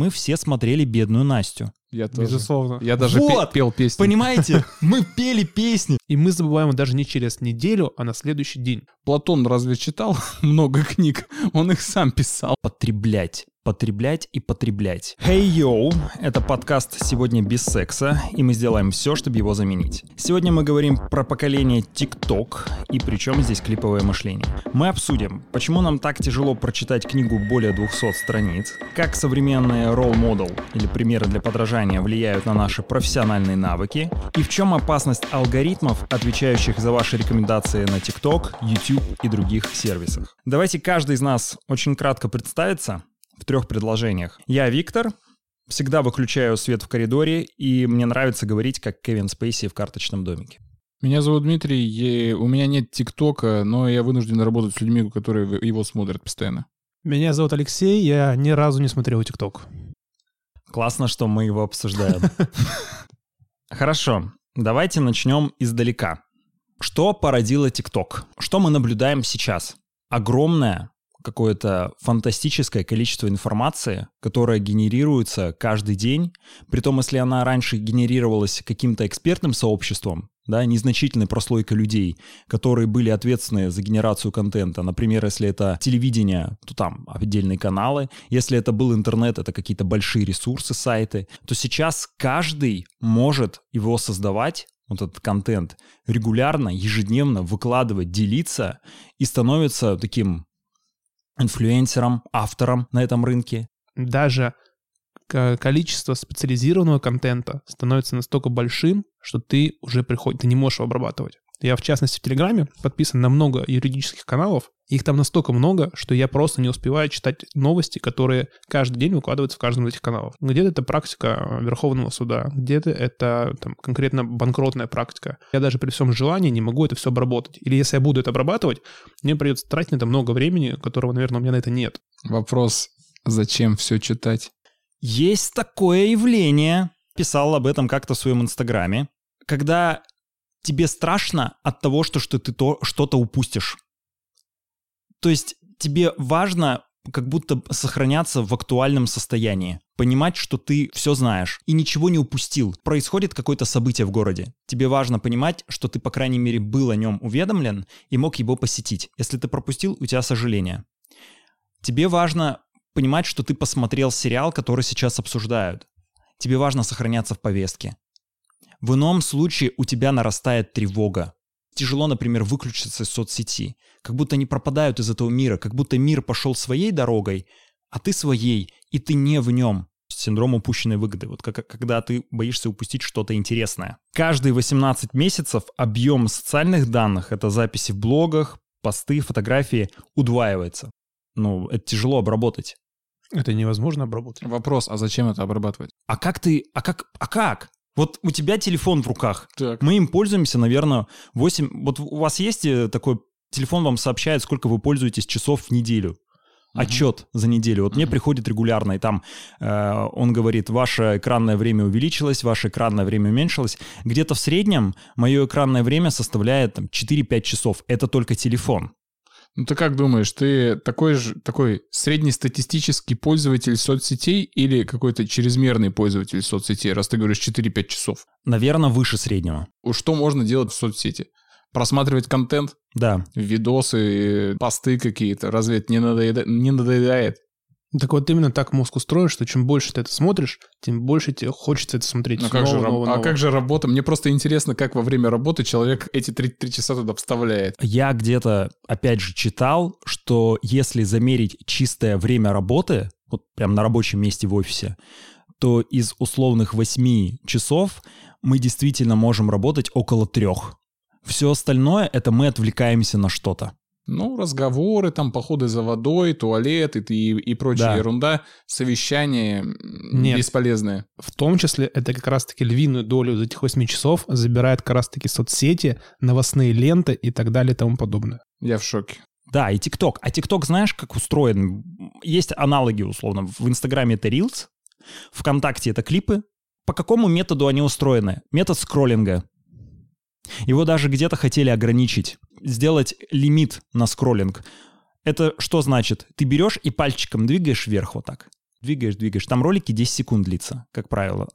мы все смотрели «Бедную Настю». Я тоже. Безусловно. Я даже Вот! пел песню. Понимаете? Мы пели песни. И мы забываем даже не через неделю, а на следующий день. Платон разве читал много книг? Он их сам писал. Потреблять. Потреблять и потреблять. Hey yo, это подкаст «Сегодня без секса», и мы сделаем все, чтобы его заменить. Сегодня мы говорим про поколение TikTok, и причем здесь клиповое мышление. Мы обсудим, почему нам так тяжело прочитать книгу более 200 страниц, как современные role model или примеры для подражания влияют на наши профессиональные навыки, и в чем опасность алгоритмов, отвечающих за ваши рекомендации на TikTok, YouTube и других сервисах. Давайте каждый из нас очень кратко представится, в трех предложениях. Я Виктор, всегда выключаю свет в коридоре, и мне нравится говорить, как Кевин Спейси в «Карточном домике». Меня зовут Дмитрий, и у меня нет ТикТока, но я вынужден работать с людьми, которые его смотрят постоянно. Меня зовут Алексей, я ни разу не смотрел ТикТок. Классно, что мы его обсуждаем. Хорошо, давайте начнем издалека. Что породило ТикТок? Что мы наблюдаем сейчас? Огромное какое-то фантастическое количество информации, которая генерируется каждый день. Притом, если она раньше генерировалась каким-то экспертным сообществом, да, незначительной прослойкой людей, которые были ответственны за генерацию контента. Например, если это телевидение, то там отдельные каналы. Если это был интернет, это какие-то большие ресурсы, сайты. То сейчас каждый может его создавать вот этот контент регулярно, ежедневно выкладывать, делиться и становится таким инфлюенсером, автором на этом рынке. Даже количество специализированного контента становится настолько большим, что ты уже приходит, ты не можешь его обрабатывать. Я, в частности, в Телеграме подписан на много юридических каналов. Их там настолько много, что я просто не успеваю читать новости, которые каждый день выкладываются в каждом из этих каналов. Где-то это практика Верховного суда, где-то это там, конкретно банкротная практика. Я даже при всем желании не могу это все обработать. Или если я буду это обрабатывать, мне придется тратить на это много времени, которого, наверное, у меня на это нет. Вопрос, зачем все читать? Есть такое явление, писал об этом как-то в своем инстаграме, когда тебе страшно от того, что, что ты то, что-то упустишь. То есть тебе важно как будто сохраняться в актуальном состоянии. Понимать, что ты все знаешь и ничего не упустил. Происходит какое-то событие в городе. Тебе важно понимать, что ты, по крайней мере, был о нем уведомлен и мог его посетить. Если ты пропустил, у тебя сожаление. Тебе важно понимать, что ты посмотрел сериал, который сейчас обсуждают. Тебе важно сохраняться в повестке. В ином случае у тебя нарастает тревога. Тяжело, например, выключиться из соцсети. Как будто они пропадают из этого мира, как будто мир пошел своей дорогой, а ты своей, и ты не в нем. Синдром упущенной выгоды. Вот как, когда ты боишься упустить что-то интересное. Каждые 18 месяцев объем социальных данных, это записи в блогах, посты, фотографии, удваивается. Ну, это тяжело обработать. Это невозможно обработать. Вопрос, а зачем это обрабатывать? А как ты, а как, а как? Вот у тебя телефон в руках. Так. Мы им пользуемся, наверное, 8... Вот у вас есть э, такой... Телефон вам сообщает, сколько вы пользуетесь часов в неделю. Отчет за неделю. Вот мне приходит регулярно, и там э, он говорит, ваше экранное время увеличилось, ваше экранное время уменьшилось. Где-то в среднем мое экранное время составляет там, 4-5 часов. Это только телефон. Ну ты как думаешь, ты такой же такой среднестатистический пользователь соцсетей или какой-то чрезмерный пользователь соцсетей, раз ты говоришь 4-5 часов? Наверное, выше среднего. Уж Что можно делать в соцсети? Просматривать контент, Да. видосы, посты какие-то. Разве это не, надоеда- не надоедает? Так вот именно так мозг устроен, что чем больше ты это смотришь, тем больше тебе хочется это смотреть Ну, снова, как же, снова, а снова. как же работа? Мне просто интересно, как во время работы человек эти 3, часа туда вставляет. Я где-то, опять же, читал, что если замерить чистое время работы, вот прям на рабочем месте в офисе, то из условных 8 часов мы действительно можем работать около трех. Все остальное — это мы отвлекаемся на что-то. Ну, разговоры, там, походы за водой, туалет и, и, и прочая Да. ерунда, совещания Нет. бесполезные. В том числе это как раз-таки львиную долю из этих 8 часов забирает как раз-таки соцсети, новостные ленты и так далее и тому подобное. Я в шоке. Да, и ТикТок. А ТикТок знаешь, как устроен? Есть аналоги, условно. В Инстаграме это Reels, ВКонтакте это клипы. По какому методу они устроены? Метод скроллинга. Его даже где-то хотели ограничить, сделать лимит на скроллинг. Это что значит? Ты берешь и пальчиком двигаешь вверх вот так. двигаешь, двигаешь. Там ролики 10 секунд длится, как правило.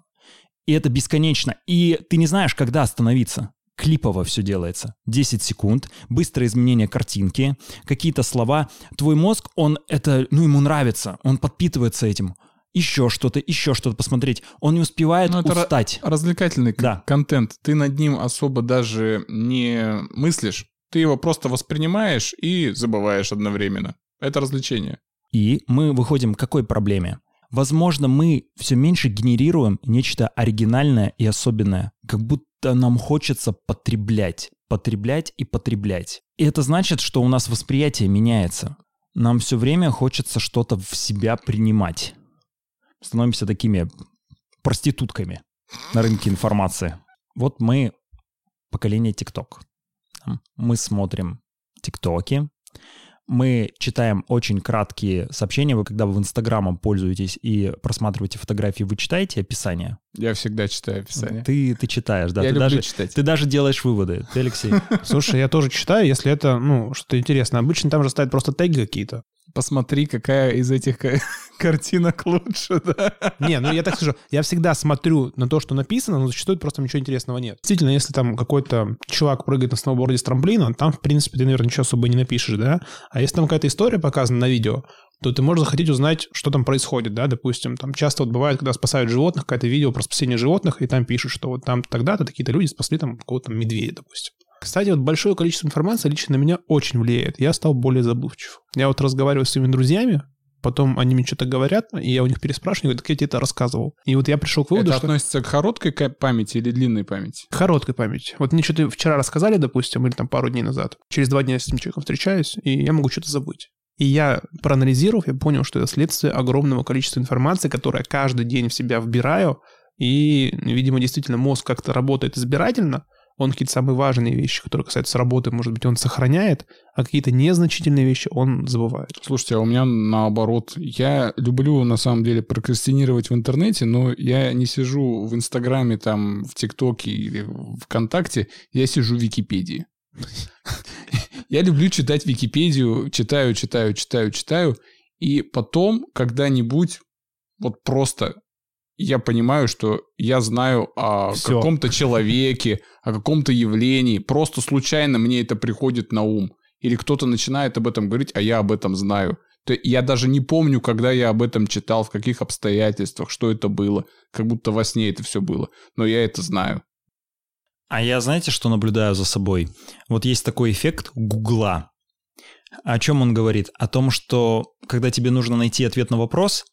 И это бесконечно. И ты не знаешь, когда остановиться. Клипово все делается. 10 секунд, быстрое изменение картинки, какие-то слова. Твой мозг, он это, ну, ему нравится, он подпитывается этим. Еще что-то, еще что-то посмотреть. Он не успевает Ну, это ра- устать. Развлекательный Да. контент. Ты над ним особо даже не мыслишь. Ты его просто воспринимаешь и забываешь одновременно. Это развлечение. И мы выходим к какой проблеме? Возможно, мы все меньше генерируем нечто оригинальное и особенное, как будто нам хочется потреблять, потреблять и потреблять. И это значит, что у нас восприятие меняется. Нам все время хочется что-то в себя принимать. Становимся такими проститутками на рынке информации. Вот мы поколение ТикТок. Мы смотрим ТикТоки, мы читаем очень краткие сообщения. Вы когда вы в Инстаграмом пользуетесь и просматриваете фотографии, вы читаете описание? Я всегда читаю описание. Ты, ты читаешь, да. Я ты, люблю даже, читать. ты даже делаешь выводы. Ты, Алексей? Слушай, я тоже читаю, если это, ну, что-то интересное. Обычно там же ставят просто теги какие-то. Посмотри, какая из этих ка- картинок лучше, да? Не, ну я так скажу, я всегда смотрю на то, что написано, но зачастую просто ничего интересного нет. Действительно, если там какой-то чувак прыгает на сноуборде с трамплина, там, в принципе, ты, наверное, ничего особо не напишешь, да? А если там какая-то история показана на видео, то ты можешь захотеть узнать, что там происходит, да, допустим, там часто вот бывает, когда спасают животных, какое-то видео про спасение животных, и там пишут, что вот там тогда-то такие-то люди спасли там какого-то медведя, допустим. Кстати, вот большое количество информации лично на меня очень влияет. Я стал более забывчив. Я вот разговариваю с своими друзьями, потом они мне что-то говорят, и я у них переспрашиваю, говорят, так я тебе это рассказывал. И вот я пришел к выводу, Это что... относится к короткой памяти или длинной памяти? Короткой памяти. Вот мне что-то вчера рассказали, допустим, или там пару дней назад. Через два дня я с этим человеком встречаюсь, и я могу что-то забыть. И я, проанализировав, я понял, что это следствие огромного количества информации, которое я каждый день в себя вбираю, и, видимо, действительно мозг как-то работает избирательно, он какие-то самые важные вещи, которые касаются работы, может быть, он сохраняет, а какие-то незначительные вещи он забывает. Слушайте, а у меня наоборот. Я люблю, на самом деле, прокрастинировать в интернете, но я не сижу в Инстаграме, там, в ТикТоке или ВКонтакте, я сижу в Википедии. Я люблю читать Википедию, читаю, читаю, читаю, читаю, и потом когда-нибудь вот просто я понимаю, что я знаю о Всё. каком-то человеке, о каком-то явлении, просто случайно мне это приходит на ум. Или кто-то начинает об этом говорить, а я об этом знаю. То я даже не помню, когда я об этом читал, в каких обстоятельствах, что это было. Как будто во сне это все было. Но я это знаю. А я, знаете, что наблюдаю за собой? Вот есть такой эффект Гугла. О чем он говорит? О том, что когда тебе нужно найти ответ на вопрос,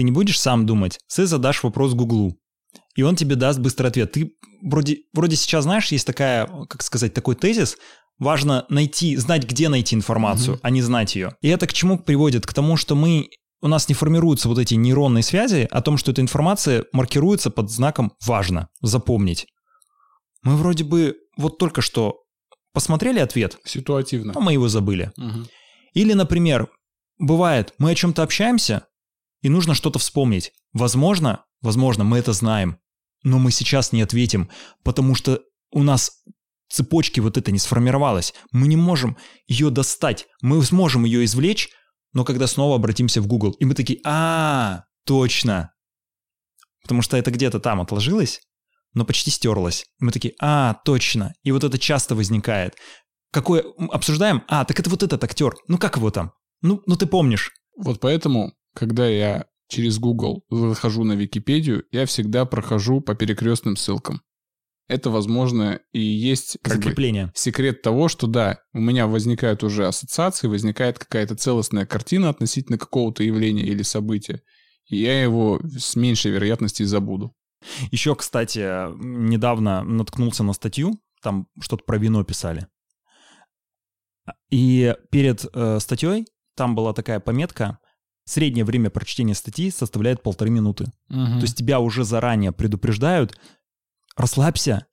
ты не будешь сам думать, ты задашь вопрос Гуглу. И он тебе даст быстрый ответ. Ты вроде, вроде сейчас знаешь, есть такая, как сказать, такой тезис, важно найти, знать, где найти информацию, а не знать ее. И это к чему приводит? К тому, что мы у нас не формируются вот эти нейронные связи о том, что эта информация маркируется под знаком «важно», «запомнить». Мы вроде бы вот только что посмотрели ответ, Ситуативно. а мы его забыли. Мгм. Или, например, бывает, мы о чем-то общаемся, и нужно что-то вспомнить. Возможно, возможно, мы это знаем, но мы сейчас не ответим, потому что у нас цепочки вот это не сформировалась. Мы не можем ее достать. Мы сможем ее извлечь, но когда снова обратимся в Google, и мы такие, а, точно. Потому что это где-то там отложилось, но почти стерлось. И мы такие, а, точно. И вот это часто возникает. Какое обсуждаем? А, так это вот этот актер. Ну как его там? Ну, ну ты помнишь. Вот поэтому, когда я через Google захожу на Википедию, я всегда прохожу по перекрестным ссылкам. Это, возможно, и есть как бы, Закрепление. секрет того, что да, у меня возникают уже ассоциации, возникает какая-то целостная картина относительно какого-то явления или события, и я его с меньшей вероятностью забуду. Еще, кстати, недавно наткнулся на статью, там что-то про вино писали. И перед э, статьей там была такая пометка, среднее время прочтения статьи составляет полторы минуты. То есть тебя уже заранее предупреждают, расслабься,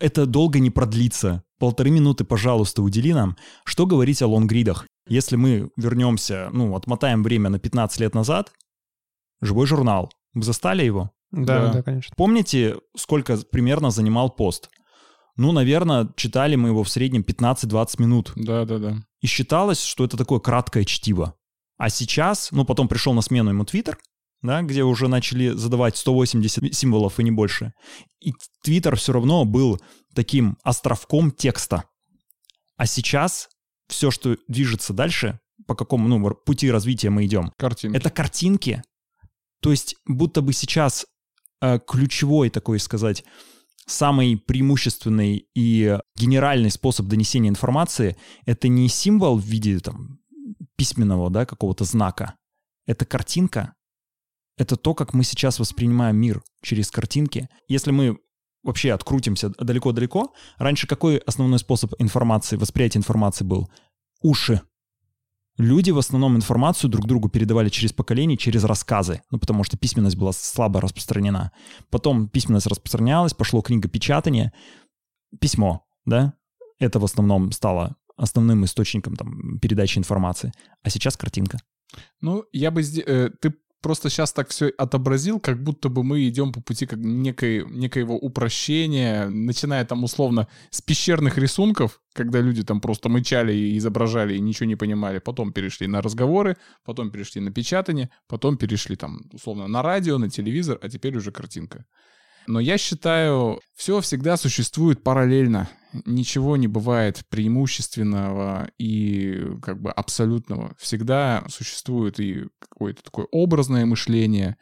это долго не продлится. Полторы минуты, пожалуйста, удели нам. Что говорить о лонгридах? Если мы вернемся, ну, отмотаем время на 15 лет назад, живой журнал. Вы застали его? Да, Да. да, конечно. Помните, сколько примерно занимал пост? Ну, наверное, читали мы его в среднем 15-20 минут. Да-да-да. И считалось, что это такое краткое чтиво. А сейчас, ну, потом пришел на смену ему Твиттер, да, где уже начали задавать 180 символов и не больше. И Твиттер все равно был таким островком текста. А сейчас все, что движется дальше, по какому ну, пути развития мы идем, Картинки. это картинки. То есть будто бы сейчас э, ключевой такой сказать самый преимущественный и генеральный способ донесения информации это не символ в виде там письменного да какого-то знака, это картинка, это то, как мы сейчас воспринимаем мир через картинки. Если мы вообще открутимся далеко-далеко, раньше какой основной способ информации, восприятия информации был? Уши. Люди в основном информацию друг другу передавали через поколения, через рассказы, ну, потому что письменность была слабо распространена. Потом письменность распространялась, пошло книгопечатание, письмо, да, это в основном стало основным источником там, передачи информации. А сейчас картинка. Ну, я бы... Э, ты просто сейчас так все отобразил, как будто бы мы идем по пути как некой, некоего упрощения, начиная там условно с пещерных рисунков, когда люди там просто мычали и изображали и ничего не понимали, потом перешли на разговоры, потом перешли на печатание, потом перешли там условно на радио, на телевизор, а теперь уже картинка. Но я считаю, все всегда существует параллельно. Ничего не бывает преимущественного и как бы абсолютного. Всегда существует и какое-то такое образное мышление,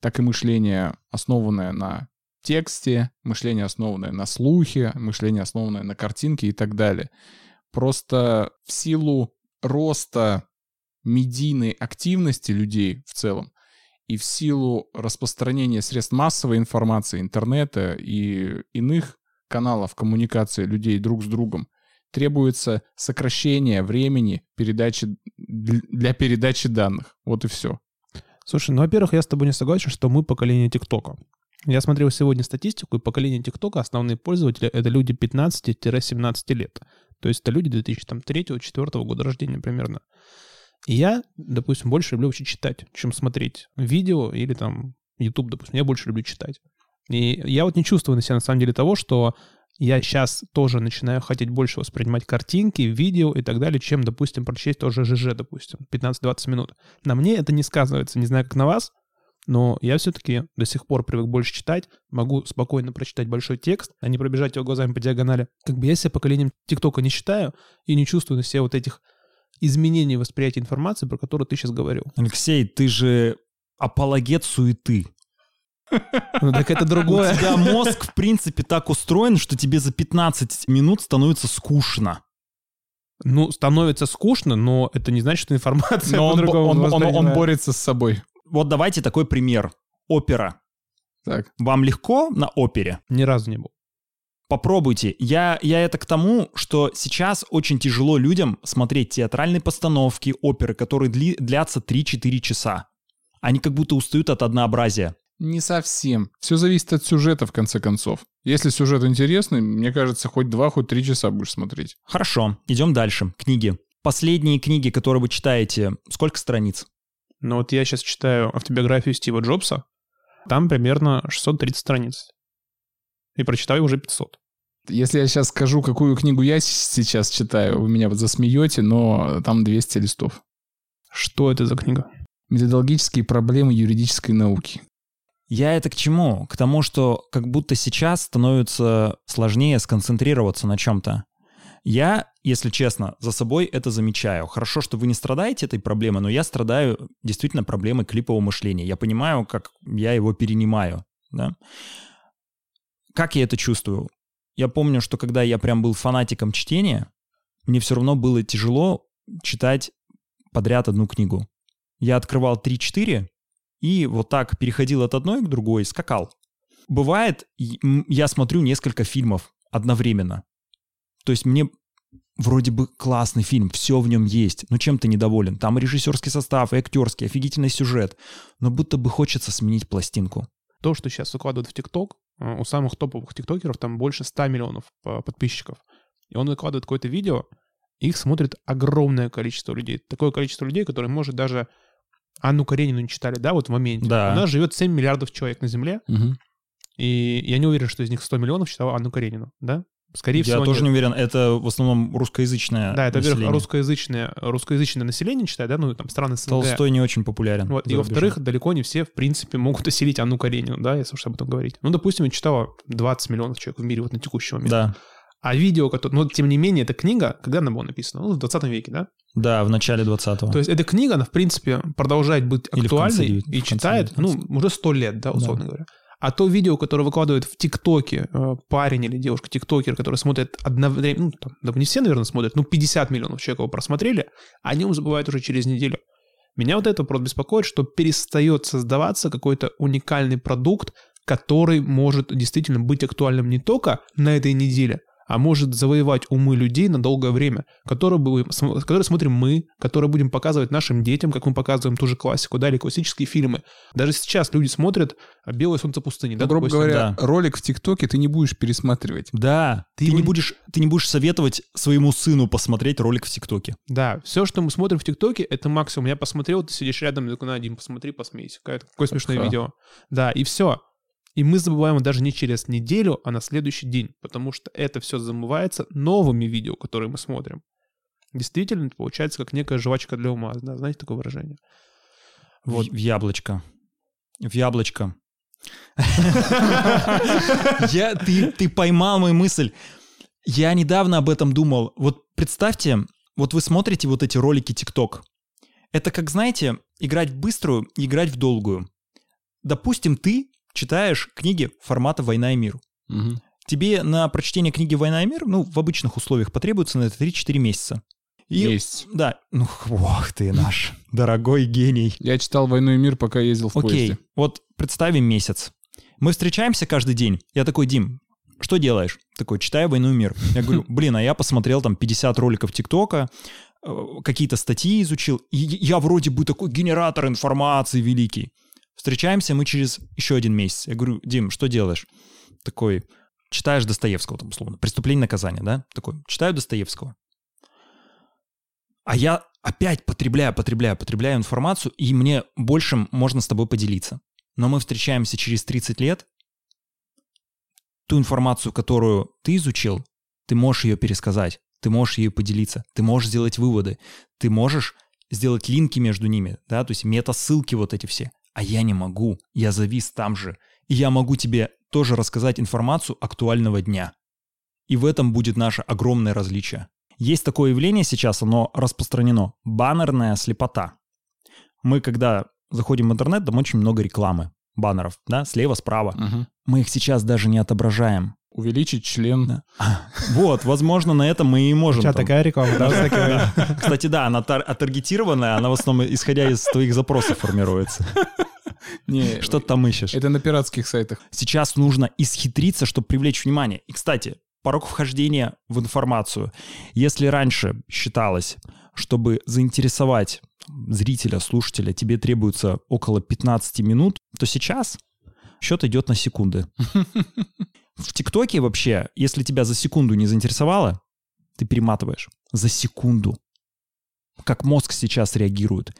так и мышление, основанное на тексте, мышление, основанное на слухе, мышление, основанное на картинке и так далее. Просто в силу роста медийной активности людей в целом, и в силу распространения средств массовой информации, интернета и иных каналов коммуникации людей друг с другом требуется сокращение времени передачи, для передачи данных. Вот и все. Слушай, ну, во-первых, я с тобой не согласен, что мы поколение ТикТока. Я смотрел сегодня статистику, и поколение ТикТока, основные пользователи, это люди 15-17 лет. То есть это люди 2003-2004 года рождения примерно. Я, допустим, больше люблю вообще читать, чем смотреть видео или там YouTube, допустим. Я больше люблю читать. И я вот не чувствую на себя на самом деле того, что я сейчас тоже начинаю хотеть больше воспринимать картинки, видео и так далее, чем, допустим, прочесть тоже ЖЖ, допустим, 15-20 минут. На мне это не сказывается, не знаю, как на вас, но я все-таки до сих пор привык больше читать, могу спокойно прочитать большой текст, а не пробежать его глазами по диагонали. Как бы я себя поколением ТикТока не считаю и не чувствую на себе вот этих изменение восприятия информации, про которую ты сейчас говорил. Алексей, ты же апологет суеты. Ну так это другое. У тебя мозг, в принципе, так устроен, что тебе за 15 минут становится скучно. Ну, становится скучно, но это не значит, что информация но он, он, он, он борется с собой. Вот давайте такой пример. Опера. Так. Вам легко на опере? Ни разу не был. Попробуйте. Я, я это к тому, что сейчас очень тяжело людям смотреть театральные постановки, оперы, которые дли, длятся 3-4 часа. Они как будто устают от однообразия. Не совсем. Все зависит от сюжета, в конце концов. Если сюжет интересный, мне кажется, хоть два, хоть три часа будешь смотреть. Хорошо, идем дальше. Книги. Последние книги, которые вы читаете, сколько страниц? Ну вот я сейчас читаю автобиографию Стива Джобса. Там примерно 630 страниц и прочитаю уже 500. Если я сейчас скажу, какую книгу я сейчас читаю, вы меня вот засмеете, но там 200 листов. Что это за книга? Методологические проблемы юридической науки. Я это к чему? К тому, что как будто сейчас становится сложнее сконцентрироваться на чем-то. Я, если честно, за собой это замечаю. Хорошо, что вы не страдаете этой проблемой, но я страдаю действительно проблемой клипового мышления. Я понимаю, как я его перенимаю. Да? Как я это чувствую? Я помню, что когда я прям был фанатиком чтения, мне все равно было тяжело читать подряд одну книгу. Я открывал 3-4 и вот так переходил от одной к другой, скакал. Бывает, я смотрю несколько фильмов одновременно. То есть мне вроде бы классный фильм, все в нем есть, но чем ты недоволен? Там режиссерский состав, и актерский, офигительный сюжет, но будто бы хочется сменить пластинку. То, что сейчас выкладывают в ТикТок, у самых топовых тиктокеров там больше 100 миллионов э, подписчиков. И он выкладывает какое-то видео, их смотрит огромное количество людей. Такое количество людей, которые, может, даже Анну Каренину не читали, да, вот в моменте. Да. У нас живет 7 миллиардов человек на Земле, угу. и я не уверен, что из них 100 миллионов читал Анну Каренину, да? Скорее Я всего, тоже нет. не уверен. Это в основном русскоязычное Да, это, во-первых, русскоязычное, русскоязычное население читает, да, ну, там, страны СНГ. Толстой не очень популярен. Вот, и во-вторых, далеко не все, в принципе, могут осилить Анну Каренину, да, если уж об этом говорить. Ну, допустим, я читала 20 миллионов человек в мире вот на текущий момент. Да, А видео, которое... Но, тем не менее, эта книга, когда она была написана? Ну, в 20 веке, да? да, в начале 20-го. То есть эта книга, она, в принципе, продолжает быть конце актуальной девят- и конце читает, ну, 19. уже 100 лет, да, условно говоря. А то видео, которое выкладывает в ТикТоке э, парень или девушка, тиктокер, который смотрит одновременно, ну, там, да, не все, наверное, смотрят, ну, 50 миллионов человек его просмотрели, о нем забывают уже через неделю. Меня вот это просто беспокоит, что перестает создаваться какой-то уникальный продукт, который может действительно быть актуальным не только на этой неделе, а может завоевать умы людей на долгое время, которые, будем, которые смотрим мы, которые будем показывать нашим детям, как мы показываем ту же классику, да, или классические фильмы. Даже сейчас люди смотрят «Белое солнце пустыни», да, Ну, грубо говоря, да. ролик в ТикТоке ты не будешь пересматривать. Да, ты, Ты не будешь, ты не будешь советовать своему сыну посмотреть ролик в ТикТоке. Да, все, что мы смотрим в ТикТоке, это максимум. Я посмотрел, ты сидишь рядом, такой, на, Дим, посмотри, посмейся. Какое, какое смешное Ха. видео. Да, и все. И мы забываем даже не через неделю, а на следующий день, потому что это все замывается новыми видео, которые мы смотрим. Действительно, это получается как некая жвачка для ума. Да, знаете такое выражение? Вот. В, в яблочко. В яблочко. Я, ты, ты поймал мою мысль. Я недавно об этом думал. Вот представьте, вот вы смотрите вот эти ролики ТикТок. Это как, знаете, играть в быструю и играть в долгую. Допустим, ты читаешь книги формата «Война и мир». Мгм. Тебе на прочтение книги «Война и мир», ну, в обычных условиях потребуется на это 3-4 месяца. И, Есть. Да, ну, ох ты наш дорогой гений. Я читал «Войну и мир», пока ездил в Окей, поезде. вот представим месяц. Мы встречаемся каждый день. Я такой, Дим, что делаешь? Такой, читаю «Войну и мир». Я говорю, блин, а я посмотрел там 50 роликов ТикТока, э, какие-то статьи изучил. И я вроде бы такой генератор информации великий. Встречаемся мы через еще один месяц. Я говорю, Дим, что делаешь? Такой, читаешь Достоевского там условно. «Преступление наказание», да? Такой, читаю Достоевского. А я опять потребляю, потребляю, потребляю информацию, и мне большим можно с тобой поделиться. Но мы встречаемся через 30 лет, ту информацию, которую ты изучил, ты можешь ее пересказать, ты можешь ею поделиться, ты можешь сделать выводы, ты можешь сделать линки между ними, да, то есть мета-ссылки вот эти все. А я не могу, я завис там же. И я могу тебе тоже рассказать информацию актуального дня. И в этом будет наше огромное различие. Есть такое явление сейчас, оно распространено. Баннерная слепота. Мы, когда заходим в интернет, там очень много рекламы, баннеров, да, слева, справа. Мгм. Мы их сейчас даже не отображаем. Увеличить член. Вот, возможно, на этом мы и можем. Там- такая реклама, да. Кстати, да, она тар- оттаргетированная, она в основном исходя из твоих запросов формируется. Не, Что ты там ищешь? Это на пиратских сайтах. Сейчас нужно исхитриться, чтобы привлечь внимание. И, кстати, порог вхождения в информацию. Если раньше считалось, чтобы заинтересовать зрителя, слушателя, тебе требуется около 15 минут, то сейчас счет идет на секунды. В ТикТоке вообще, если тебя за секунду не заинтересовало, ты перематываешь. За секунду. Как мозг сейчас реагирует.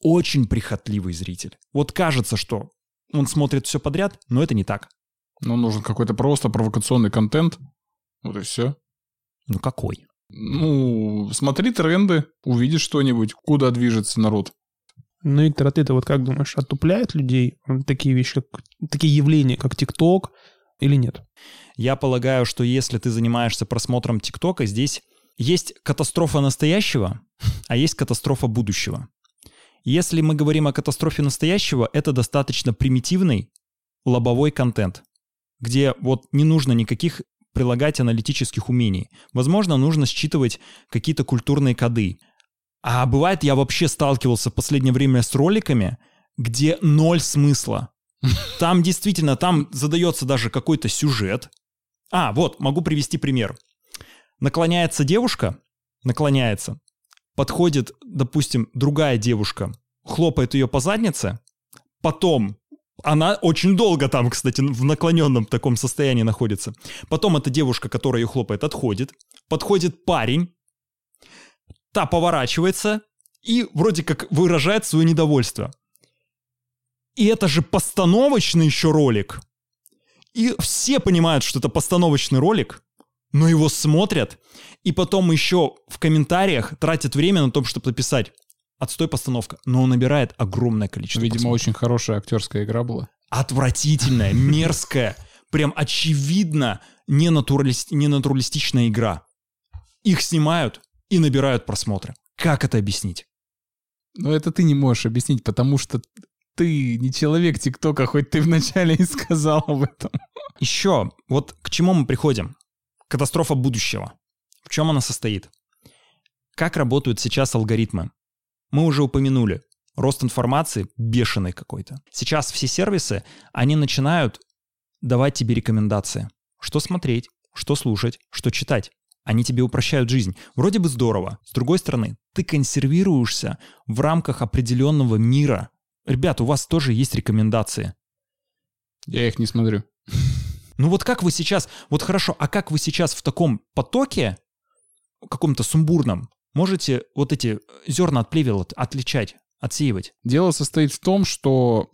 Очень прихотливый зритель. Вот кажется, что он смотрит все подряд, но это не так. Ну, нужен какой-то просто провокационный контент. Вот и все. Ну какой? Ну, смотри тренды, увидишь что-нибудь, куда движется народ. Ну, а ты-то вот как думаешь, отупляют людей такие вещи, как такие явления, как ТикТок, или нет? Я полагаю, что если ты занимаешься просмотром ТикТока, здесь есть катастрофа настоящего, а есть катастрофа будущего. Если мы говорим о катастрофе настоящего, это достаточно примитивный лобовой контент, где вот не нужно никаких прилагать аналитических умений. Возможно, нужно считывать какие-то культурные коды. А бывает, я вообще сталкивался в последнее время с роликами, где ноль смысла. Там действительно, там задается даже какой-то сюжет. А, вот, могу привести пример. Наклоняется девушка, наклоняется, подходит, допустим, другая девушка, хлопает ее по заднице, потом она очень долго там, кстати, в наклоненном таком состоянии находится. Потом эта девушка, которая ее хлопает, отходит. Подходит парень, та поворачивается и вроде как выражает свое недовольство. И это же постановочный еще ролик. И все понимают, что это постановочный ролик. но его смотрят, и потом еще в комментариях тратят время на то, чтобы написать «отстой постановка», но он набирает огромное количество Видимо, просмотров. очень хорошая актерская игра была. Отвратительная, мерзкая, прям очевидно ненатуралист- ненатуралистичная игра. Их снимают и набирают просмотры. Как это объяснить? Но это ты не можешь объяснить, потому что ты не человек ТикТока, хоть ты вначале и сказал об этом. Еще, вот к чему мы приходим? Катастрофа будущего. В чем она состоит? Как работают сейчас алгоритмы? Мы уже упомянули. Рост информации бешеный какой-то. Сейчас все сервисы, они начинают давать тебе рекомендации. Что смотреть, что слушать, что читать. Они тебе упрощают жизнь. Вроде бы здорово. С другой стороны, ты консервируешься в рамках определенного мира. Ребят, у вас тоже есть рекомендации. Я их не смотрю. Ну вот как вы сейчас, вот хорошо, а как вы сейчас в таком потоке, каком-то сумбурном, можете вот эти зерна от плевел от- отличать, отсеивать? Дело состоит в том, что,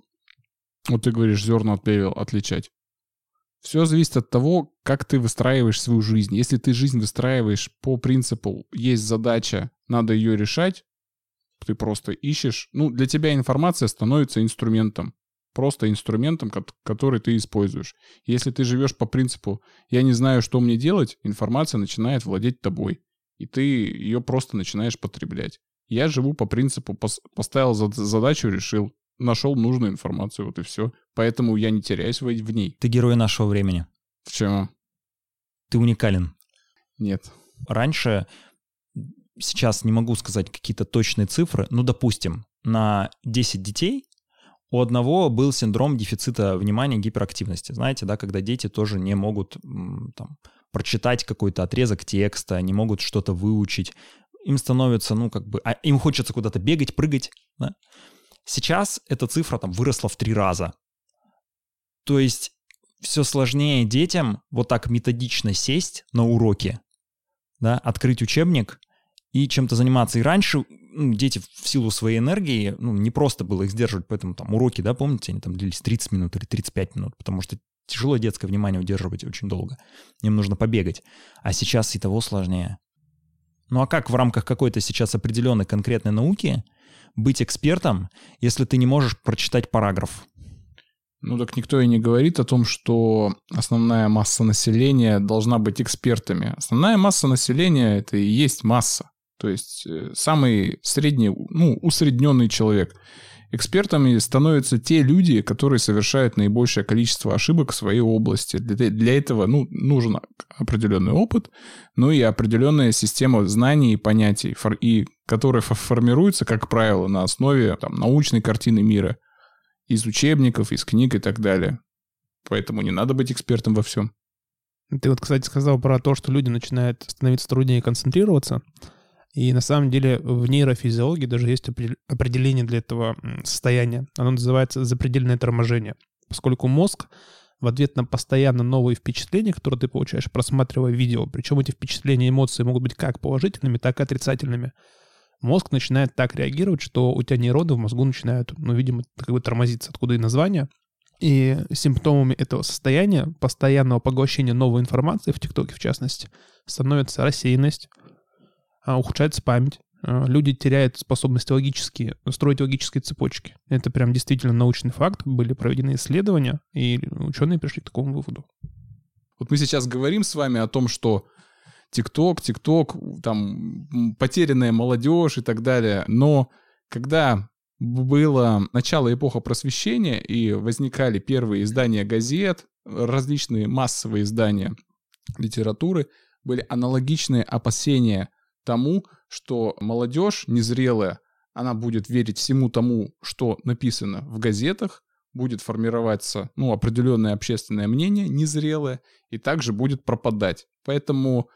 вот ты говоришь, зерна от плевел отличать. Все зависит от того, как ты выстраиваешь свою жизнь. Если ты жизнь выстраиваешь по принципу «есть задача, надо ее решать», ты просто ищешь. Ну, для тебя информация становится инструментом. Просто инструментом, кот- который ты используешь. Если ты живешь по принципу «я не знаю, что мне делать», информация начинает владеть тобой. И ты ее просто начинаешь потреблять. Я живу по принципу пос- поставил зад- задачу, решил, нашел нужную информацию, вот и все. Поэтому я не теряюсь в, в ней. Ты герой нашего времени. В чем? Ты уникален. Нет. Раньше, сейчас не могу сказать какие-то точные цифры, ну, допустим, на 10 детей у одного был синдром дефицита внимания и гиперактивности. Знаете, да, когда дети тоже не могут там, прочитать какой-то отрезок текста, не могут что-то выучить. Им становится, ну, как бы, а им хочется куда-то бегать, прыгать. да. Сейчас эта цифра там выросла в три раза. То есть все сложнее детям вот так методично сесть на уроке, да, открыть учебник и чем-то заниматься. И раньше ну, дети в силу своей энергии, ну, не просто было их сдерживать, поэтому там уроки, да, помните, они там длились 30 минут или 35 минут, потому что тяжело детское внимание удерживать очень долго. Им нужно побегать. А сейчас и того сложнее. Ну а как в рамках какой-то сейчас определенной конкретной науки быть экспертом, если ты не можешь прочитать параграф? Ну так никто и не говорит о том, что основная масса населения должна быть экспертами. Основная масса населения это и есть масса. То есть э, самый средний, ну, усредненный человек. Экспертами становятся те люди, которые совершают наибольшее количество ошибок в своей области. Для, этого ну, нужен определенный опыт, ну и определенная система знаний и понятий, и которая фо- формируется, как правило, на основе там, научной картины мира из учебников, из книг и так далее. Поэтому не надо быть экспертом во всем. Ты вот, кстати, сказал про то, что люди начинают становиться труднее концентрироваться. И на самом деле в нейрофизиологии даже есть опре- определение для этого состояния. Оно называется запредельное торможение. Поскольку мозг в ответ на постоянно новые впечатления, которые ты получаешь, просматривая видео, причем эти впечатления и эмоции могут быть как положительными, так и отрицательными, мозг начинает так реагировать, что у тебя нейроны в мозгу начинают, ну, видимо, как бы тормозиться, откуда и название. И симптомами этого состояния, постоянного поглощения новой информации, в ТикТоке в частности, становится рассеянность, а, ухудшается память, а, люди теряют способность логически, строить логические цепочки. Это прям действительно научный факт, были проведены исследования, и ученые пришли к такому выводу. Вот мы сейчас говорим с вами о том, что ТикТок, ТикТок, там потерянная молодежь и так далее. Но когда было начало эпоха просвещения и возникали первые издания газет, различные массовые издания литературы, были аналогичные опасения тому, что молодежь незрелая, она будет верить всему тому, что написано в газетах, будет формироваться ну, определенное общественное мнение, незрелое, и также будет пропадать. Поэтому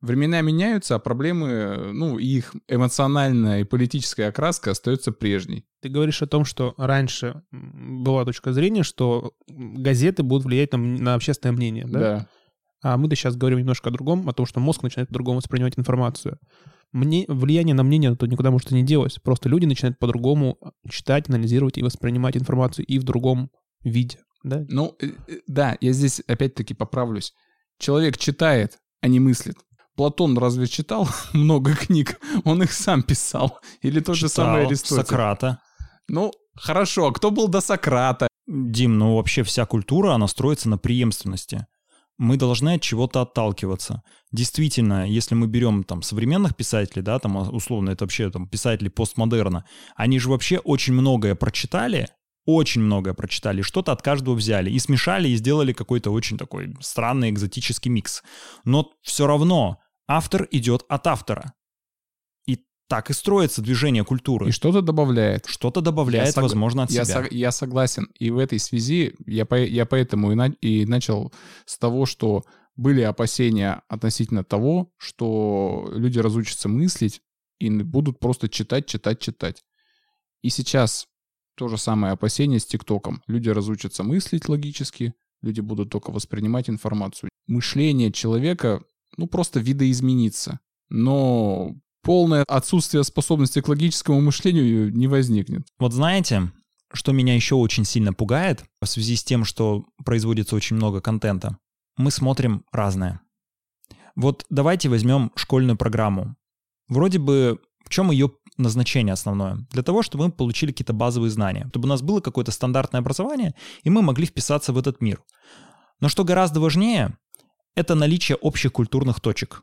времена меняются, а проблемы, ну, и их эмоциональная и политическая окраска остается прежней. Ты говоришь о том, что раньше была точка зрения, что газеты будут влиять на, на общественное мнение, да? Да. А мы-то сейчас говорим немножко о другом, о том, что мозг начинает по-другому воспринимать информацию. Мне, влияние на мнение то никуда может и не делось. Просто люди начинают по-другому читать, анализировать и воспринимать информацию и в другом виде. Да? Ну, э, э, да, я здесь опять-таки поправлюсь. Человек читает, а не мыслит. Платон разве читал много книг? Он их сам писал. Или тот же Читал Аристотель? Сократа. Ну, хорошо, а кто был до Сократа? Дим, ну вообще вся культура, она строится на преемственности. Мы должны от чего-то отталкиваться. Действительно, если мы берем там современных писателей, да, там а, условно это вообще там писатели постмодерна, они же вообще очень многое прочитали, очень многое прочитали, что-то от каждого взяли и смешали и сделали какой-то очень такой странный экзотический микс. Но все равно автор идет от автора. И так и строится движение культуры. И что-то добавляет. Что-то добавляет, согла- возможно, от Я, себя. сог- я согласен. И в этой связи я, по- я поэтому и, на- и начал с того, что были опасения относительно того, что люди разучатся мыслить и будут просто читать, читать, читать. И сейчас то же самое опасение с ТикТоком. Люди разучатся мыслить логически, люди будут только воспринимать информацию. Мышление человека, ну, просто видоизменится. Но полное отсутствие способности к логическому мышлению не возникнет. Вот знаете, что меня еще очень сильно пугает в связи с тем, что производится очень много контента? Мы смотрим разное. Вот давайте возьмем школьную программу. Вроде бы в чем ее назначение основное? Для того, чтобы мы получили какие-то базовые знания, чтобы у нас было какое-то стандартное образование, и мы могли вписаться в этот мир. Но что гораздо важнее, это наличие общих культурных точек.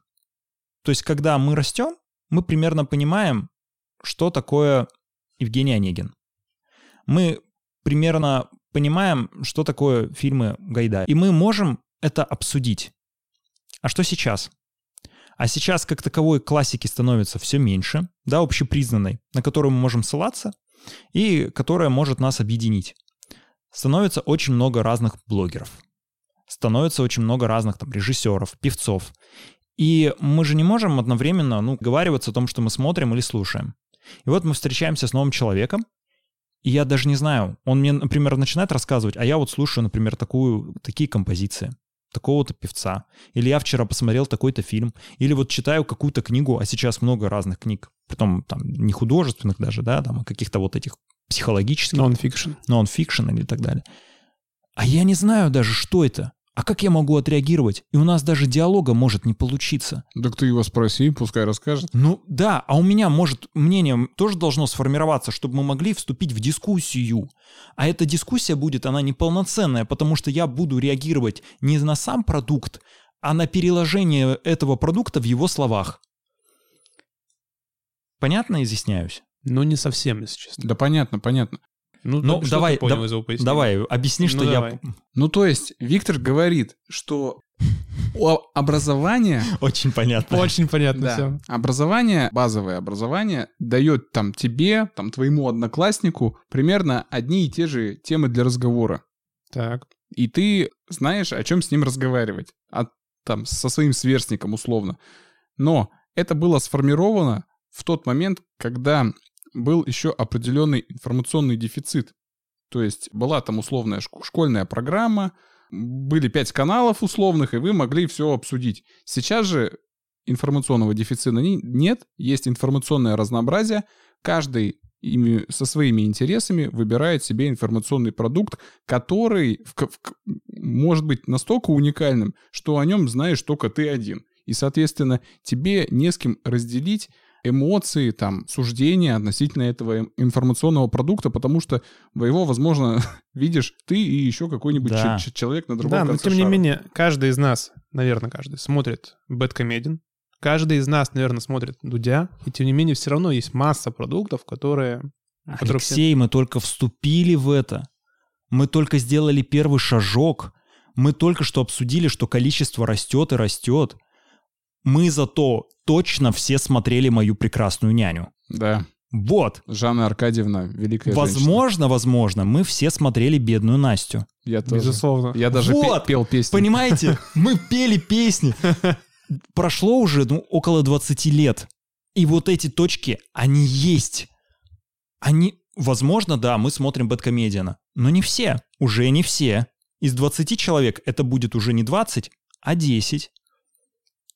То есть, когда мы растем, мы примерно понимаем, что такое Евгений Онегин. Мы примерно понимаем, что такое фильмы Гайдая. И мы можем это обсудить. А что сейчас? А сейчас как таковой классики становится все меньше, да, общепризнанной, на которую мы можем ссылаться и которая может нас объединить. Становится очень много разных блогеров. Становится очень много разных там режиссеров, певцов. И мы же не можем одновременно, ну, говориваться о том, что мы смотрим или слушаем. И вот мы встречаемся с новым человеком, и я даже не знаю, он мне, например, начинает рассказывать, а я вот слушаю, например, такую, такие композиции такого-то певца. Или я вчера посмотрел такой-то фильм. Или вот читаю какую-то книгу, а сейчас много разных книг. Притом там не художественных даже, да, там, а каких-то вот этих психологических, Нон-фикшн. нон-фикшн или так далее. А я не знаю даже, что это. А как я могу отреагировать? И у нас даже диалога может не получиться. Так ты его спроси, пускай расскажет. Ну да, а у меня, может, мнение тоже должно сформироваться, чтобы мы могли вступить в дискуссию. А эта дискуссия будет, она неполноценная, потому что я буду реагировать не на сам продукт, а на переложение этого продукта в его словах. Понятно изъясняюсь? Ну, не совсем, если честно. Да понятно, понятно. Ну, Ну, что давай, ты понял да- из его пояснения? Давай, объясни, что Ну, я... давай. Ну, то есть, Виктор говорит, что у образования, Очень понятно. Очень понятно да, все. образование, базовое образование дает там тебе, там твоему однокласснику примерно одни и те же темы для разговора. Так. И ты знаешь, о чем с ним разговаривать. А, там, со своим сверстником условно. Но это было сформировано в тот момент, когда был еще определенный информационный дефицит. То есть была там условная шк- школьная программа, были пять каналов условных, и вы могли все обсудить. Сейчас же информационного дефицита нет, есть информационное разнообразие, каждый ими, со своими интересами выбирает себе информационный продукт, который в в может быть настолько уникальным, что о нем знаешь только ты один. И, соответственно, тебе не с кем разделить эмоции, там, суждения относительно этого информационного продукта, потому что его, возможно, видишь ты и еще какой-нибудь Да. человек на другом Да, но конце тем не шара. менее, каждый из нас, наверное, каждый, смотрит Бэткомедиан. Каждый из нас, наверное, смотрит Дудя. И тем не менее, все равно есть масса продуктов, которые... все- Алексей, мы только вступили в это. Мы только сделали первый шажок. Мы только что обсудили, что количество растет и растет. Мы зато точно все смотрели мою прекрасную няню. Да, Вот. Жанна Аркадьевна, великая женщина. Возможно, возможно, мы все смотрели бедную Настю. Я тоже. Безусловно. Я даже Вот! пел песню. Понимаете, мы пели песни. Прошло уже ну, около 20 лет. И вот эти точки, они есть. Они, возможно, да, мы смотрим Бэткомедиана, но не все, уже не все. Из 20 человек это будет уже не 20, а 10.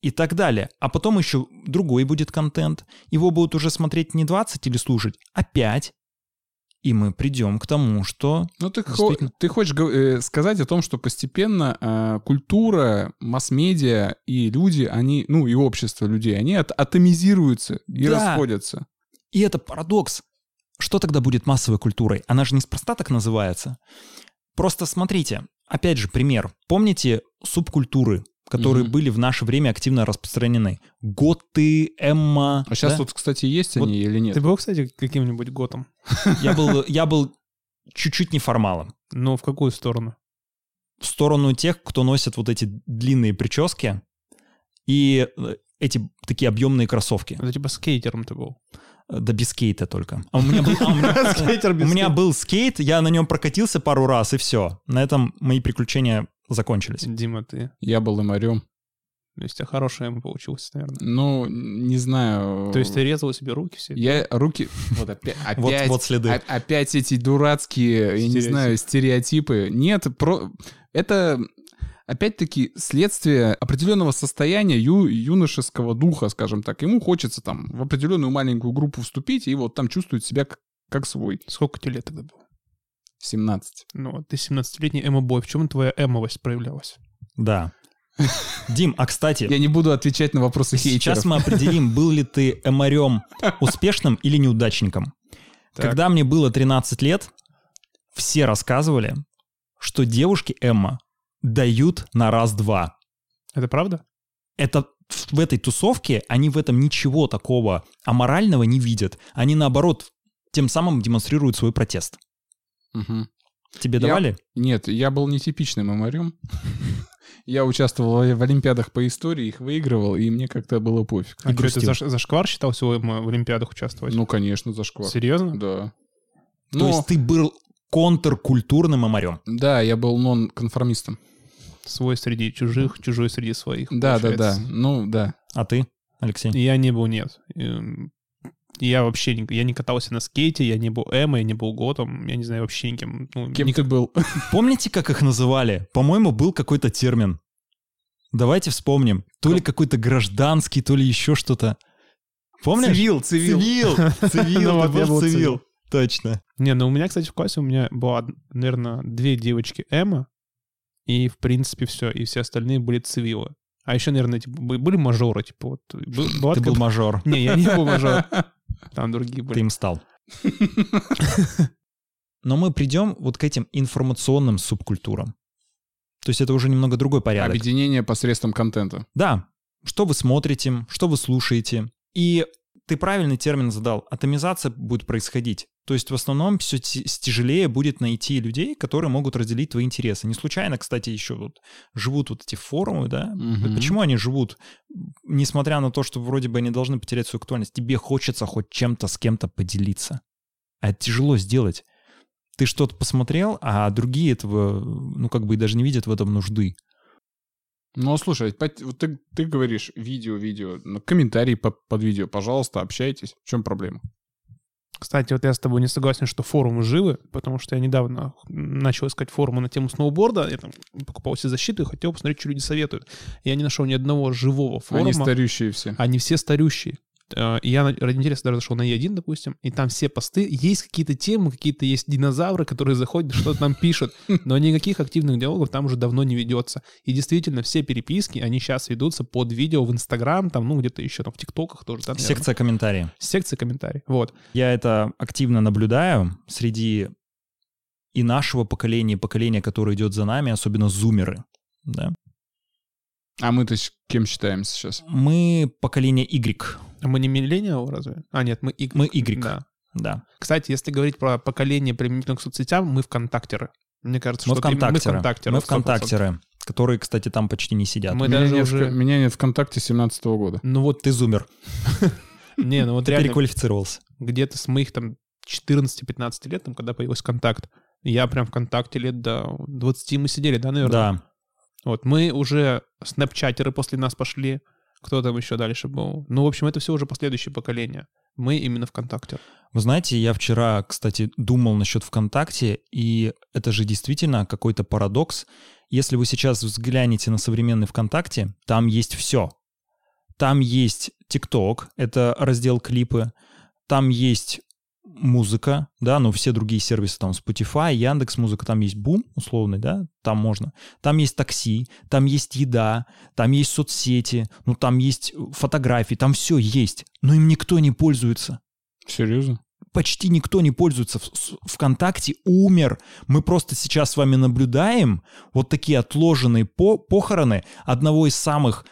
И так далее. А потом еще другой будет контент. Его будут уже смотреть не 20 или слушать, а 5. И мы придем к тому, что... Ну, ты, хо- Действительно. ты хочешь э, сказать о том, что постепенно э, культура, масс-медиа и люди, они, ну, и общество людей, они от- атомизируются и Да. расходятся. И это парадокс. Что тогда будет массовой культурой? Она же неспроста так называется. Просто смотрите, опять же, пример. Помните субкультуры, которые Мгм. были в наше время активно распространены? Готы, Эмма. А сейчас да? вот, кстати, есть Вот они или нет? Ты был, кстати, каким-нибудь готом? Я был, я был чуть-чуть неформалом. Но в какую сторону? В сторону тех, кто носит вот эти длинные прически и э, эти такие объемные кроссовки. Это типа скейтером ты был. Да без скейта только. А у меня был, а у меня- Скейтер у меня был скейт, я на нем прокатился пару раз, и все. На этом мои приключения закончились. Дима, ты... Я был имарем. То есть у тебя хорошая ему получилось, наверное. Ну, не знаю. То есть ты резал себе руки все? Я руки... Вот опять, Вот, опять, вот следы. опять эти дурацкие, я не знаю, стереотипы. Нет, про... это опять-таки следствие определенного состояния ю- юношеского духа, скажем так. Ему хочется там в определенную маленькую группу вступить и вот там чувствует себя как, как свой. Сколько тебе лет тогда было? 17. Ну, ты 17-летний эмо-бой. В чем твоя эмовость проявлялась? Да. Дим, а кстати, Я не буду отвечать на вопросы сейчас хейтеров. мы определим, был ли ты эмарем успешным или неудачником. Так. Когда мне было 13 лет, все рассказывали, что девушки Эмма дают на раз-два. Это правда? это в этой тусовке они в этом ничего такого аморального не видят. Они наоборот тем самым демонстрируют свой протест. Мгм. Тебе Я- давали? Нет, я был нетипичным мамарем. Я участвовал в олимпиадах по истории, их выигрывал, и мне как-то было пофиг. А что, грустил. за, за шквар считался в в Олимпиадах участвовать? Ну, конечно, зашквар. Серьезно? Да. То Но- есть ты был контркультурным амарем. Да, я был нон-конформистом. Свой среди чужих, чужой среди своих. Да, да, да. получается. Ну, да. А ты, Алексей? Я не был, нет. Я вообще не, я не катался на скейте, я не был эмо, я не был готом, я не знаю вообще никем. Ну, Кем ник- ты был? Помните, как их называли? По-моему, был какой-то термин. Давайте вспомним. То ли какой-то гражданский, то ли еще что-то. Помнишь? Цивил, цивил. Цивил. Цивил. Ну ты был был цивил. Точно. Не, ну у меня, кстати, в классе у меня было, наверное, две девочки эмо, и, в принципе, все. И все остальные были цивилы. А еще, наверное, типа, бы- были мажоры, типа вот. был- была Ты такая- был мажор. Не, я не был мажор. Там другие Ты были. им стал. Но мы придем вот к этим информационным субкультурам. То есть это уже немного другой порядок. Объединение посредством контента. Да, что вы смотрите, что вы слушаете. И ты правильный термин задал. Атомизация будет происходить. То есть в основном все тяжелее будет найти людей, которые могут разделить твои интересы. Не случайно, кстати, еще вот живут вот эти форумы, да? Мгм. Почему они живут? Несмотря на то, что вроде бы они должны потерять свою актуальность, тебе хочется хоть чем-то с кем-то поделиться. А это тяжело сделать. Ты что-то посмотрел, а другие этого, ну, как бы и даже не видят в этом нужды. Ну, слушай, ты, ты говоришь видео, видео, комментарии под, под видео, пожалуйста, общайтесь. В чем проблема? Кстати, вот я с тобой не согласен, что форумы живы, потому что я недавно начал искать форумы на тему сноуборда. Я там покупал все защиты и хотел посмотреть, что люди советуют. Я не нашел ни одного живого форума. Они старющие все. Они все старющие. Э, И я ради интереса даже зашел на Е1, допустим, и там все посты, есть какие-то темы, какие-то есть динозавры, которые заходят, что-то там пишут, но никаких активных диалогов там уже давно не ведется. И действительно, все переписки, они сейчас ведутся под видео в Инстаграм, там, ну, где-то еще там в ТикТоках тоже. Там, наверное. Секция комментариев. Секция комментариев. Вот. Я это активно наблюдаю среди и нашего поколения, и поколения, которое идет за нами, особенно зумеры. Да? А мы-то с кем считаемся сейчас? Мы поколение Y. А мы не миллениалы разве? А, нет, мы Y. Мы Y. Да. Да. Кстати, если говорить про поколение применительно к соцсетям, мы вконтактеры. Мне кажется, Мы что вконтактеры. мы вконтактеры. Мы 100%. вконтактеры, которые, кстати, там почти не сидят. Мы меня, даже нет, уже- меня нет ВКонтакте 17 года. Ну вот, Ты зумер. не, ну вот реально переквалифицировался. где-то с моих там 14-15 лет, там, когда появился контакт, я прям ВКонтакте лет до 20 мы сидели, да, наверное? Да. Вот мы уже снэпчатеры после нас пошли, кто там еще дальше был. Ну, в общем, это все уже последующее поколение. Мы именно ВКонтакте. Вы знаете, я вчера, кстати, думал насчет ВКонтакте, и это же действительно какой-то парадокс. Если вы сейчас взглянете на современный ВКонтакте, там есть все. Там есть ТикТок, это раздел клипы, там есть музыка, да, ну все другие сервисы, там Spotify, Яндекс Музыка, там есть бум условный, да, там можно. Там есть такси, там есть еда, там есть соцсети, ну там есть фотографии, там все есть, но им никто не пользуется. Серьезно? Почти никто не пользуется. ВКонтакте умер. Мы просто сейчас с вами наблюдаем вот такие отложенные по похороны одного из самых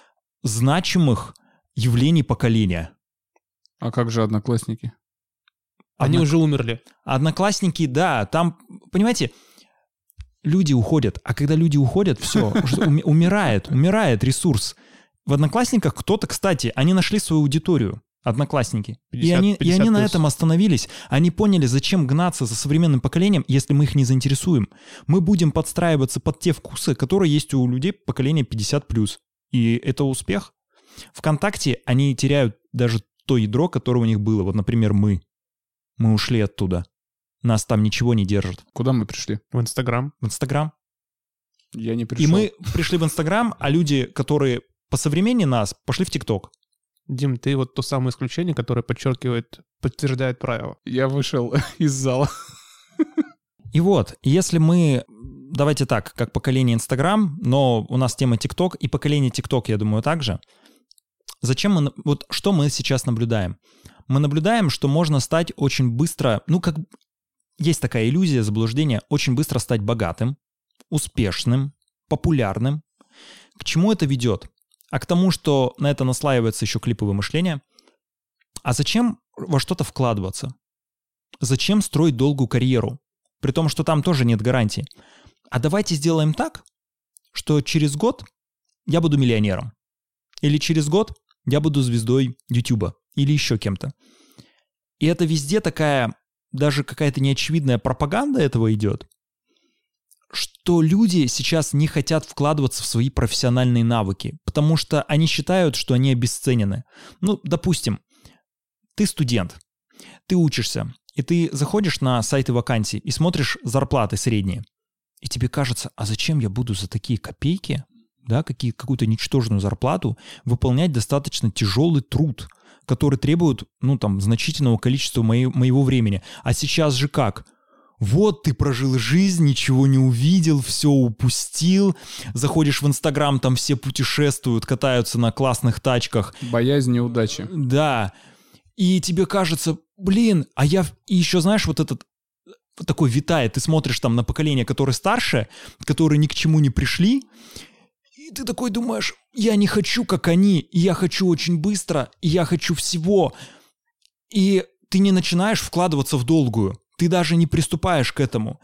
значимых явлений поколения. А как же одноклассники? Они Однок- уже умерли. Одноклассники, да, там, понимаете, люди уходят, а когда люди уходят, все, умирает, умирает ресурс. В Одноклассниках кто-то, кстати, они нашли свою аудиторию, Одноклассники. и 50 они, и 50 они на этом остановились. Они поняли, зачем гнаться за современным поколением, если мы их не заинтересуем. Мы будем подстраиваться под те вкусы, которые есть у людей поколения 50+. И это успех. ВКонтакте они теряют даже то ядро, которое у них было. Вот, например, мы. Мы ушли оттуда. Нас там ничего не держит. Куда мы пришли? В Инстаграм. В Инстаграм. Я не пришел. И мы пришли в Инстаграм, а люди, которые по современнее нас, пошли в ТикТок. Дим, ты вот то самое исключение, которое подчеркивает, подтверждает правило. Я вышел из зала. И вот, если мы, давайте так, как поколение Инстаграм, но у нас тема ТикТок, и поколение ТикТок, я думаю, также. Зачем мы, вот что мы сейчас наблюдаем? Мы наблюдаем, что можно стать очень быстро, ну как, есть такая иллюзия, заблуждение, очень быстро стать богатым, успешным, популярным. К чему это ведет? А к тому, что на это наслаивается еще клиповое мышление. А зачем во что-то вкладываться? Зачем строить долгую карьеру? При том, что там тоже нет гарантии. А давайте сделаем так, что через год я буду миллионером. Или через год я буду звездой Ютуба. Или еще кем-то. И это везде такая, даже какая-то неочевидная пропаганда этого идет, что люди сейчас не хотят вкладываться в свои профессиональные навыки, потому что они считают, что они обесценены. Ну, допустим, ты студент, ты учишься, и ты заходишь на сайты вакансий и смотришь зарплаты средние, и тебе кажется, а зачем я буду за такие копейки, да, какие, какую-то ничтожную зарплату выполнять достаточно тяжелый труд, который требует, ну, там, значительного количества моей- моего времени. А сейчас же как? Вот ты прожил жизнь, ничего не увидел, все упустил. Заходишь в Инстаграм, там все путешествуют, катаются на классных тачках. Боязнь неудачи. Да. И тебе кажется, блин, а я... И еще, знаешь, вот этот такой витает, ты смотришь там на поколение, которое старше, которые ни к чему не пришли, и ты такой думаешь, я не хочу, как они, я хочу очень быстро, я хочу всего. И ты не начинаешь вкладываться в долгую, ты даже не приступаешь к этому.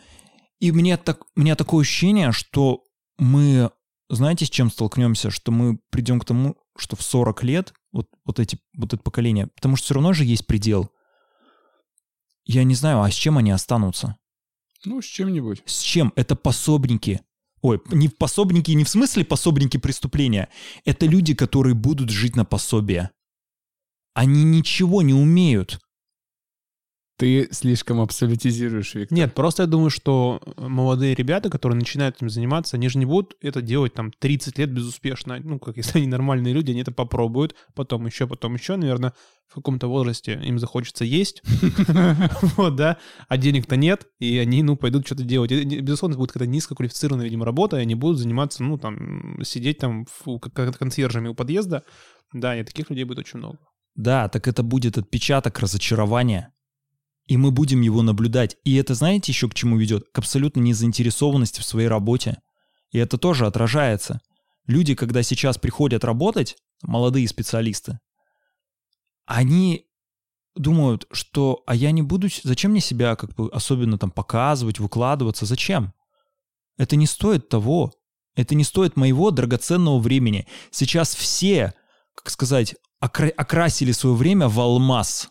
И мне так, у меня такое ощущение, что мы, знаете, с чем столкнемся? Что мы придем к тому, что в 40 лет, вот, вот, эти, вот это поколение, потому что все равно же есть предел. Я не знаю, а с чем они останутся? Ну, с чем-нибудь. С чем? Это пособники. Ой, не пособники, не в смысле пособники преступления. Это люди, которые будут жить на пособие. Они ничего не умеют. Ты слишком абсолютизируешь, Виктор. Нет, просто я думаю, что молодые ребята, которые начинают этим заниматься, они же не будут это делать там 30 лет безуспешно. Ну, как если они нормальные люди, они это попробуют, потом еще, потом еще, наверное, в каком-то возрасте им захочется есть, вот, да, а денег-то нет, и они, ну, пойдут что-то делать. Безусловно, будет какая-то низкоквалифицированная, видимо, работа, и они будут заниматься, ну, там, сидеть там как консьержами у подъезда. Да, и таких людей будет очень много. Да, так это будет отпечаток разочарования. И мы будем его наблюдать. И это знаете еще к чему ведет? К абсолютно незаинтересованности в своей работе. И это тоже отражается. Люди, когда сейчас приходят работать, молодые специалисты, они думают, что а я не буду, зачем мне себя как бы особенно там показывать, выкладываться, зачем? Это не стоит того. Это не стоит моего драгоценного времени. Сейчас все, как сказать, окра- окрасили свое время в алмаз.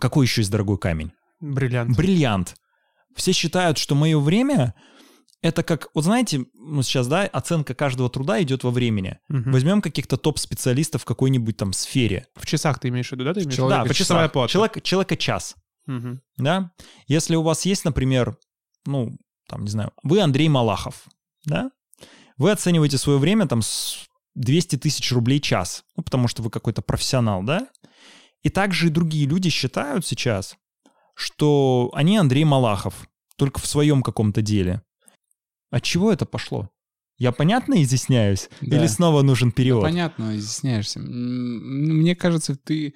Какой еще есть дорогой камень? Бриллиант. Бриллиант. Все считают, что мое время это как, вот знаете, ну сейчас, да, оценка каждого труда идет во времени. Мгм. Возьмем каких-то топ-специалистов в какой-нибудь там сфере. В часах ты имеешь в виду, да? Ты имеешь виду? да, Человека по часовая плата. Человек, человека час, Мгм. да? Если у вас есть, например, ну, там, не знаю, вы Андрей Малахов, да? Вы оцениваете свое время там с 200 тысяч рублей час, ну, потому что вы какой-то профессионал, да? И также и другие люди считают сейчас, что они Андрей Малахов, только в своем каком-то деле. От чего это пошло? Я понятно изъясняюсь? Да. Или снова нужен перевод? Да понятно, изъясняешься. Мне кажется, ты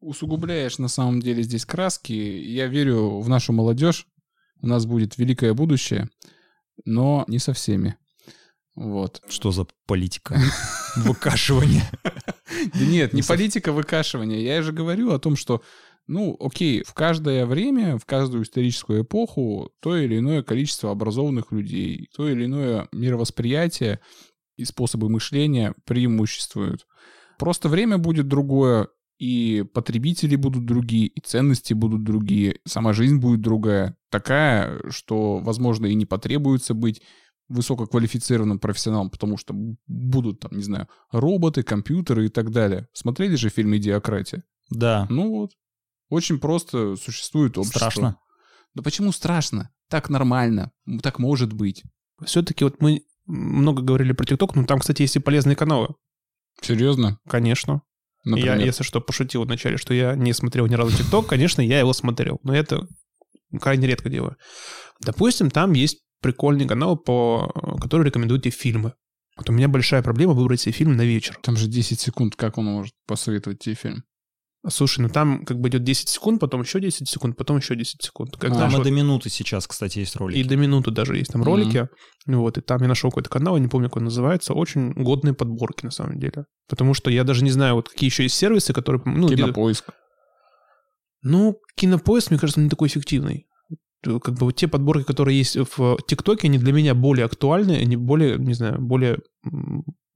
усугубляешь на самом деле здесь краски. Я верю в нашу молодежь. У нас будет великое будущее, но не со всеми. Вот. Что за политика? Выкашивание. Да нет, не политика выкашивания. Я же говорю о том, что, ну, окей, в каждое время, в каждую историческую эпоху то или иное количество образованных людей, то или иное мировосприятие и способы мышления преимуществуют. Просто время будет другое, и потребители будут другие, и ценности будут другие, сама жизнь будет другая, такая, что, возможно, и не потребуется быть высококвалифицированным профессионалом, потому что будут там, не знаю, роботы, компьютеры и так далее. Смотрели же фильм «Идиократия»? Да. Ну вот. Очень просто существует общество. Страшно. Да почему страшно? Так нормально. Так может быть. Все-таки вот мы много говорили про ТикТок, но там, кстати, есть и полезные каналы. Серьезно? Конечно. Например? Я, если что, пошутил вначале, что я не смотрел ни разу ТикТок. Конечно, я его смотрел, но это крайне редко делаю. Допустим, там есть прикольный канал, по, который рекомендует тебе фильмы. Вот у меня большая проблема выбрать себе фильм на вечер. Там же 10 секунд, как он может посоветовать тебе фильм? Слушай, ну там как бы идет 10 секунд, потом еще 10 секунд, потом еще 10 секунд. Как А, Там и вот- до минуты сейчас, кстати, есть ролики. и до минуты даже есть там ролики. Вот, и там я нашел какой-то канал, я не помню, как он называется. Очень годные подборки, на самом деле. Потому что я даже не знаю, вот какие еще есть сервисы, которые... Ну, где- Кинопоиск. Ну, кинопоиск, мне кажется, не такой эффективный. Э, Как бы вот те подборки, которые есть в ТикТоке, они для меня более актуальны, они более, не знаю, более...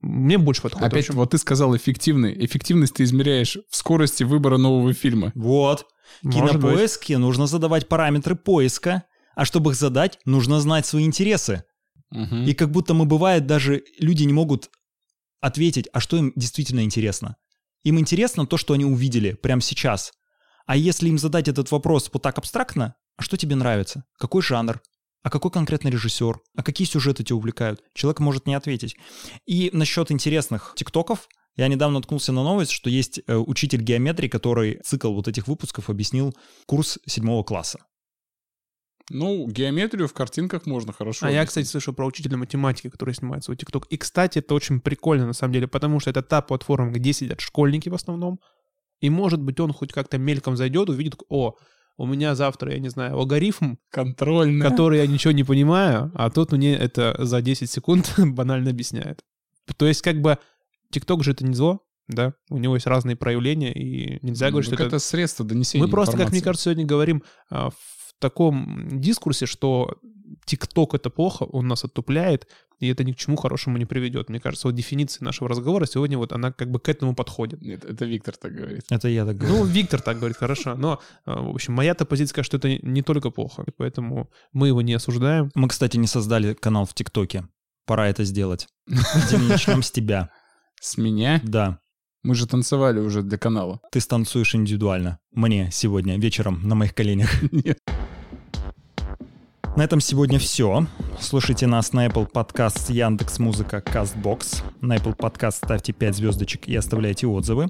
Мне больше подходит. Опять вот ты сказал эффективный. Эффективность ты измеряешь в скорости выбора нового фильма. Вот. Быть. кинопоиске нужно задавать параметры поиска, а чтобы их задать, нужно знать свои интересы. Мгм. И как будто мы бывает даже люди не могут ответить, а что им действительно интересно. Им интересно то, что они увидели прямо сейчас. А если им задать этот вопрос вот так абстрактно, а что тебе нравится? Какой жанр? А какой конкретно режиссер? А какие сюжеты тебя увлекают? Человек может не ответить. И насчет интересных тиктоков, я недавно наткнулся на новость, что есть э, учитель геометрии, который цикл вот этих выпусков объяснил курс седьмого класса. Ну, геометрию в картинках можно хорошо. А я, объяснить. кстати, слышал про учителя математики, который снимает свой ТикТок. И, кстати, это очень прикольно, на самом деле, потому что это та платформа, где сидят школьники в основном. И, может быть, он хоть как-то мельком зайдет, увидит, о, у меня завтра, я не знаю, логарифм, Контрольная. который я ничего не понимаю, а тут мне это за 10 секунд банально объясняет. То есть, как бы, ТикТок же это не зло, да? У него есть разные проявления, и нельзя Ну, говорить, так что это... это средство донесения Мы просто, как мне информации. кажется, сегодня говорим а, в таком дискурсе, что ТикТок это плохо, он нас оттупляет, и это ни к чему хорошему не приведет. Мне кажется, вот дефиниция нашего разговора сегодня вот она как бы к этому подходит. Нет, это Виктор так говорит. Это я так говорю. Ну, Виктор так говорит, хорошо. Но, а, в общем, моя-то позиция, что это не только плохо, и поэтому мы его не осуждаем. Мы, кстати, не создали канал в ТикТоке. Пора это сделать. Дим, начнем с тебя. С меня? Да, Мы же танцевали уже для канала. ты станцуешь индивидуально. Мне сегодня вечером на моих коленях. Нет. На этом сегодня все. Слушайте нас на Apple Podcast, Яндекс Музыка, Castbox. На Apple Podcast ставьте 5 звездочек и оставляйте отзывы.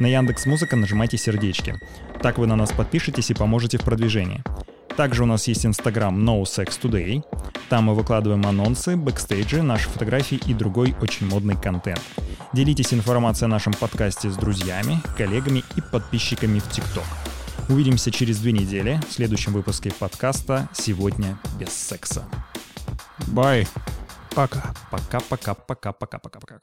На Яндекс Музыка нажимайте сердечки. Так вы на нас подпишетесь и поможете в продвижении. Также у нас есть Инстаграм NoSexToday. Там мы выкладываем анонсы, бэкстейджи, наши фотографии и другой очень модный контент. Делитесь информацией о нашем подкасте с друзьями, коллегами и подписчиками в ТикТок. Увидимся через две недели в следующем выпуске подкаста «Сегодня без секса». Bye. Пока. Пока-пока-пока-пока-пока-пока.